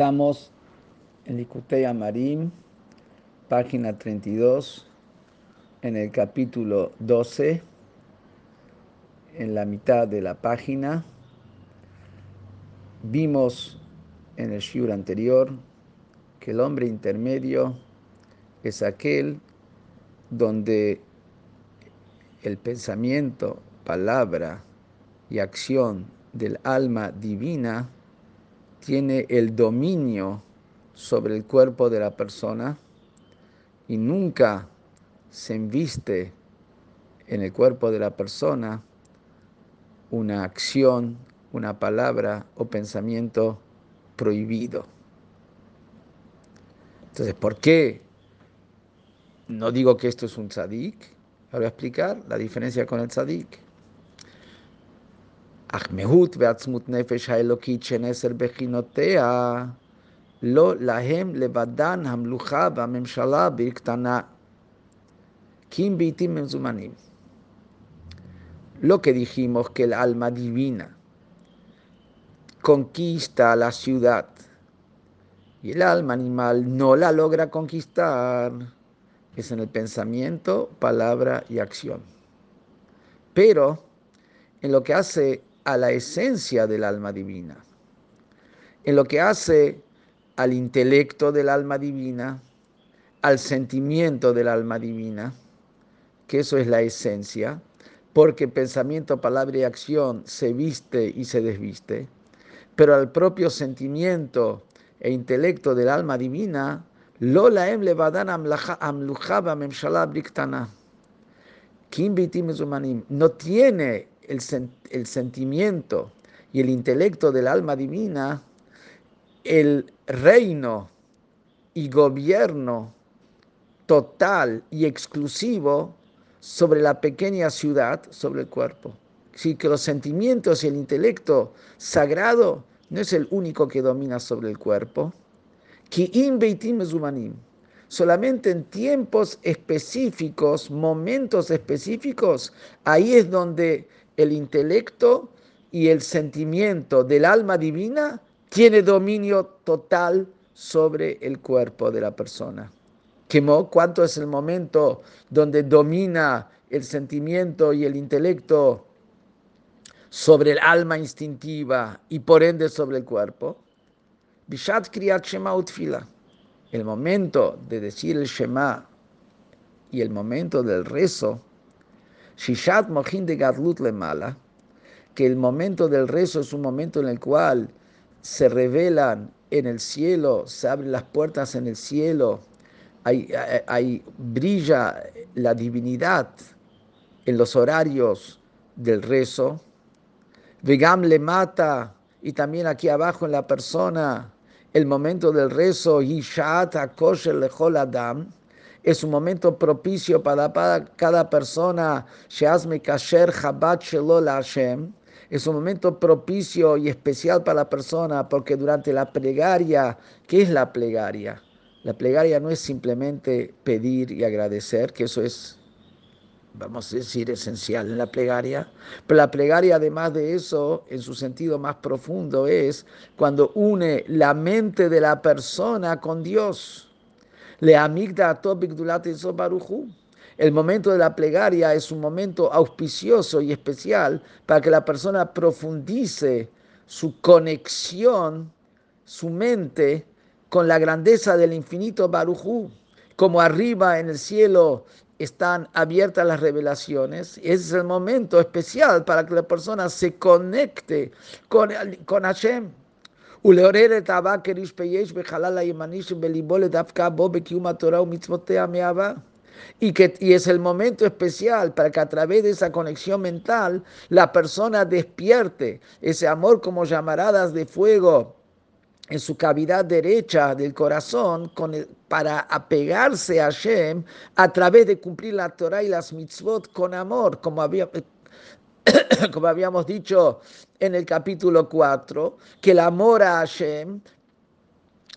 Estamos en Likutei Amarim, página 32, en el capítulo 12, en la mitad de la página. Vimos en el shiur anterior que el hombre intermedio es aquel donde el pensamiento, palabra y acción del alma divina tiene el dominio sobre el cuerpo de la persona y nunca se inviste en el cuerpo de la persona una acción, una palabra o pensamiento prohibido. Entonces, ¿por qué no digo que esto es un tzadik? Ahora voy a explicar la diferencia con el tzadik. אך מהות ועצמות נפש האלוקית שנעשר בחינותיה, לא להם לבדן המלוכה והממשלה בקטנה, כי אם בעתים מזומנים. Lo que dijimos que el alma divina conquista la ciudad y el alma animal no la logra conquistar, es en el pensamiento, palabra y acción. Pero en lo que hace a la esencia del alma divina, en lo que hace al intelecto del alma divina, al sentimiento del alma divina, que eso es la esencia, porque pensamiento, palabra y acción se viste y se desviste, pero al propio sentimiento e intelecto del alma divina, Lola em levadan memshala briktana. No tiene el, sentimiento y el intelecto del alma divina, el reino y gobierno total y exclusivo sobre la pequeña ciudad, sobre el cuerpo. Sí, que los sentimientos y el intelecto sagrado no es el único que domina sobre el cuerpo. Solamente en tiempos específicos, momentos específicos, ahí es donde el intelecto y el sentimiento del alma divina tiene dominio total sobre el cuerpo de la persona. ¿Cuánto es el momento donde domina el sentimiento y el intelecto sobre el alma instintiva y por ende sobre el cuerpo? Bishat Kriyat Shema Utfila. El momento de decir el Shema y el momento del rezo Shishat Mohin de Gadlut le mala, que el momento del rezo es un momento en el cual se revelan en el cielo, se abren las puertas en el cielo, hay, brilla la divinidad en los horarios del rezo. Vegam le mata, y también aquí abajo en la persona, el momento del rezo, Yishat Akosher Lechol Adam es un momento propicio para, cada persona. Kasher. Es un momento propicio y especial para la persona porque durante la plegaria, ¿qué es la plegaria? La plegaria no es simplemente pedir y agradecer, que eso es, vamos a decir, esencial en la plegaria, pero la plegaria además de eso, en su sentido más profundo, es cuando une la mente de la persona con Dios. Le amigda. El momento de la plegaria es un momento auspicioso y especial para que la persona profundice su conexión, su mente con la grandeza del infinito Barujú. Como arriba en el cielo están abiertas las revelaciones, ese es el momento especial para que la persona se conecte con, con Hashem. ולעורר את האהבה כרשפייש בחלל הימני שבליבו לדווקא בו בקיום התורה ומצוותיה מאהבה. Y, que, y es el momento especial para que a través de esa conexión mental la persona despierte ese amor como llamaradas de fuego en su cavidad derecha del corazón con para apegarse a Hashem a través de cumplir la Torah y las mitzvot con amor, como había, como habíamos dicho en el capítulo 4, que el amor a Hashem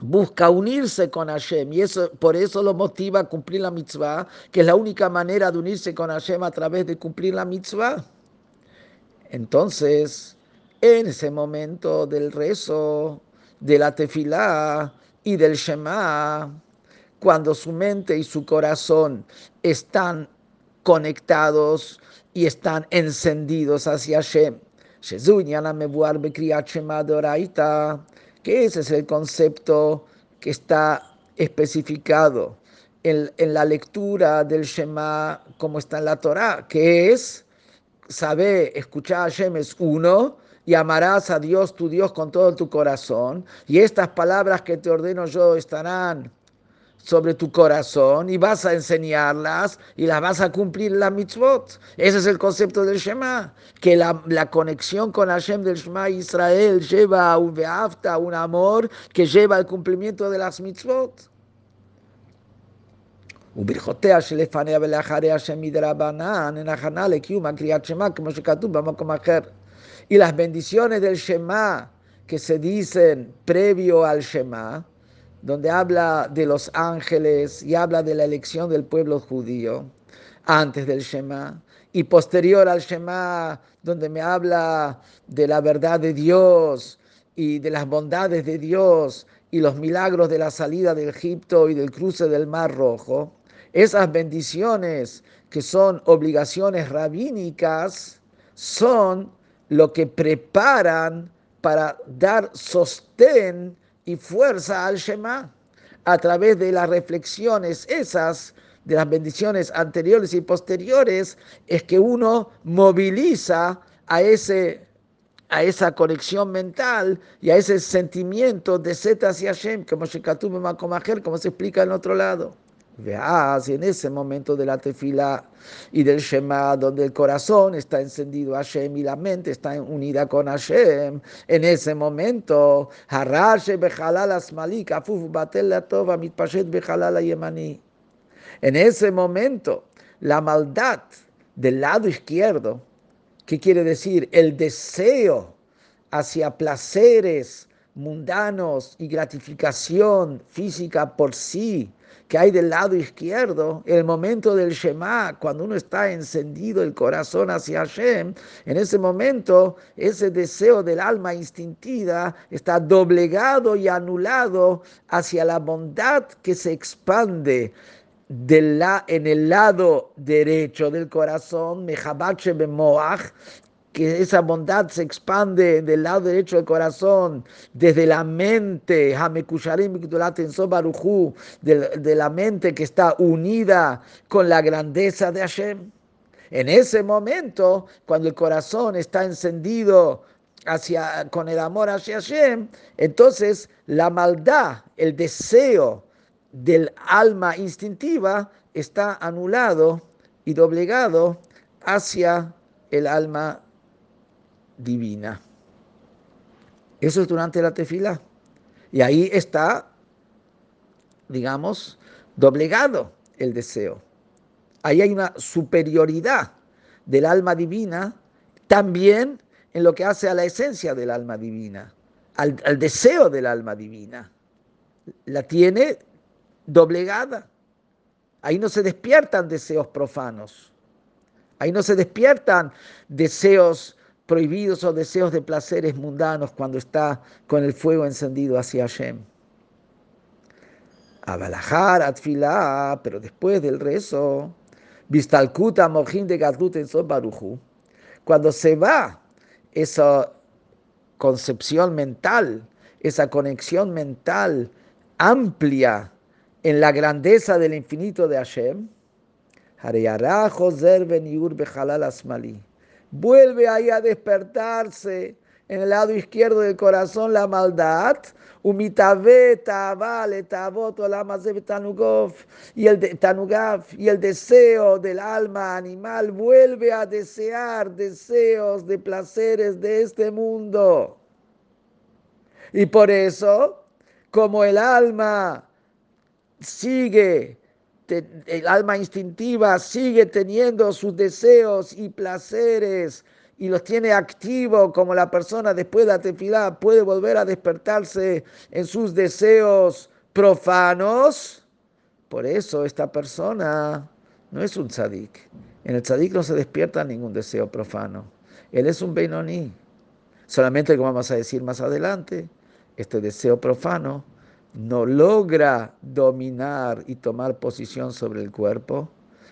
busca unirse con Hashem y eso, por eso lo motiva a cumplir la mitzvah, que es la única manera de unirse con Hashem a través de cumplir la mitzvah. Entonces, en ese momento del rezo, de la tefilá y del Shema, cuando su mente y su corazón están conectados y están encendidos hacia Hashem. Que ese es el concepto que está especificado en, en, la lectura del Shema como está en la Torah, que es saber escuchar a Hashem es uno y amarás a Dios tu Dios con todo tu corazón y estas palabras que te ordeno yo estarán sobre tu corazón y vas a enseñarlas y las vas a cumplir la mitzvot. Ese es el concepto del Shema, que la, la conexión con Hashem del Shema Israel lleva a un beafta, un amor que lleva al cumplimiento de las mitzvot. וברכותיה שלפניה ולאחריה השם מדרבנן הן הכנה לקיום הקריאת שמע כמו שכתוב במקום אחר. Y las bendiciones del Shema que se dicen previo al Shema, donde habla de los ángeles y habla de la elección del pueblo judío antes del Shema, y posterior al Shema, donde me habla de la verdad de Dios y de las bondades de Dios y los milagros de la salida de Egipto y del cruce del Mar Rojo, esas bendiciones que son obligaciones rabínicas son lo que preparan para dar sostén y fuerza al Shema a través de las reflexiones esas de las bendiciones anteriores y posteriores es que uno moviliza a ese a esa conexión mental y a ese sentimiento de Zeta hacia Hashem, como como se explica en otro lado. Veas, en ese momento de la tefila y del Shema, donde el corazón está encendido a Hashem y la mente está unida con Hashem, en ese momento, en ese momento, la maldad del lado izquierdo, ¿qué quiere decir? El deseo hacia placeres mundanos y gratificación física por sí, que hay del lado izquierdo, el momento del Shema, cuando uno está encendido el corazón hacia Hashem, en ese momento ese deseo del alma instintiva está doblegado y anulado hacia la bondad que se expande en el lado derecho del corazón, que esa bondad se expande del lado derecho del corazón, desde la mente, de la mente que está unida con la grandeza de Hashem. En ese momento, cuando el corazón está encendido hacia, con el amor hacia Hashem, entonces la maldad, el deseo del alma instintiva está anulado y doblegado hacia el alma divina. Eso es durante la tefila. Y ahí está, digamos, doblegado el deseo. Ahí hay una superioridad del alma divina también en lo que hace a la esencia del alma divina, al, al deseo del alma divina. La tiene doblegada. Ahí no se despiertan deseos profanos. Ahí no se despiertan deseos prohibidos o deseos de placeres mundanos cuando está con el fuego encendido hacia Hashem. Abalajar, Atfilá, pero después del rezo, Vistalkuta, Mojin de Gadlut en Baruchu, cuando se va esa concepción mental, esa conexión mental amplia en la grandeza del infinito de Hashem, Hareyará, Joser, Ben Yur, Bejalal, Asmali vuelve ahí a despertarse en el lado izquierdo del corazón la maldad, y el tanugaf y el deseo del alma animal vuelve a desear deseos de placeres de este mundo. Y por eso, como el alma sigue el alma instintiva sigue teniendo sus deseos y placeres y los tiene activos como la persona después de la tefilá puede volver a despertarse en sus deseos profanos. Por eso esta persona no es un tzadik. En el tzadik no se despierta ningún deseo profano. Él es un Beinoní. Solamente, como vamos a decir más adelante, este deseo profano no logra dominar y tomar posición sobre el cuerpo,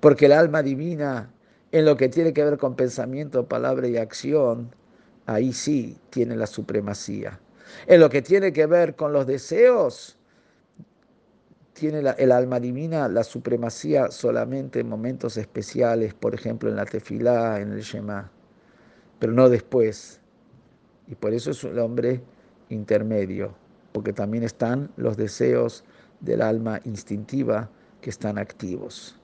porque el alma divina, en lo que tiene que ver con pensamiento, palabra y acción, ahí sí tiene la supremacía. En lo que tiene que ver con los deseos, tiene el alma divina la supremacía solamente en momentos especiales, por ejemplo en la tefilá, en el Shema, pero no después. Y por eso es el hombre intermedio, porque también están los deseos del alma instintiva que están activos.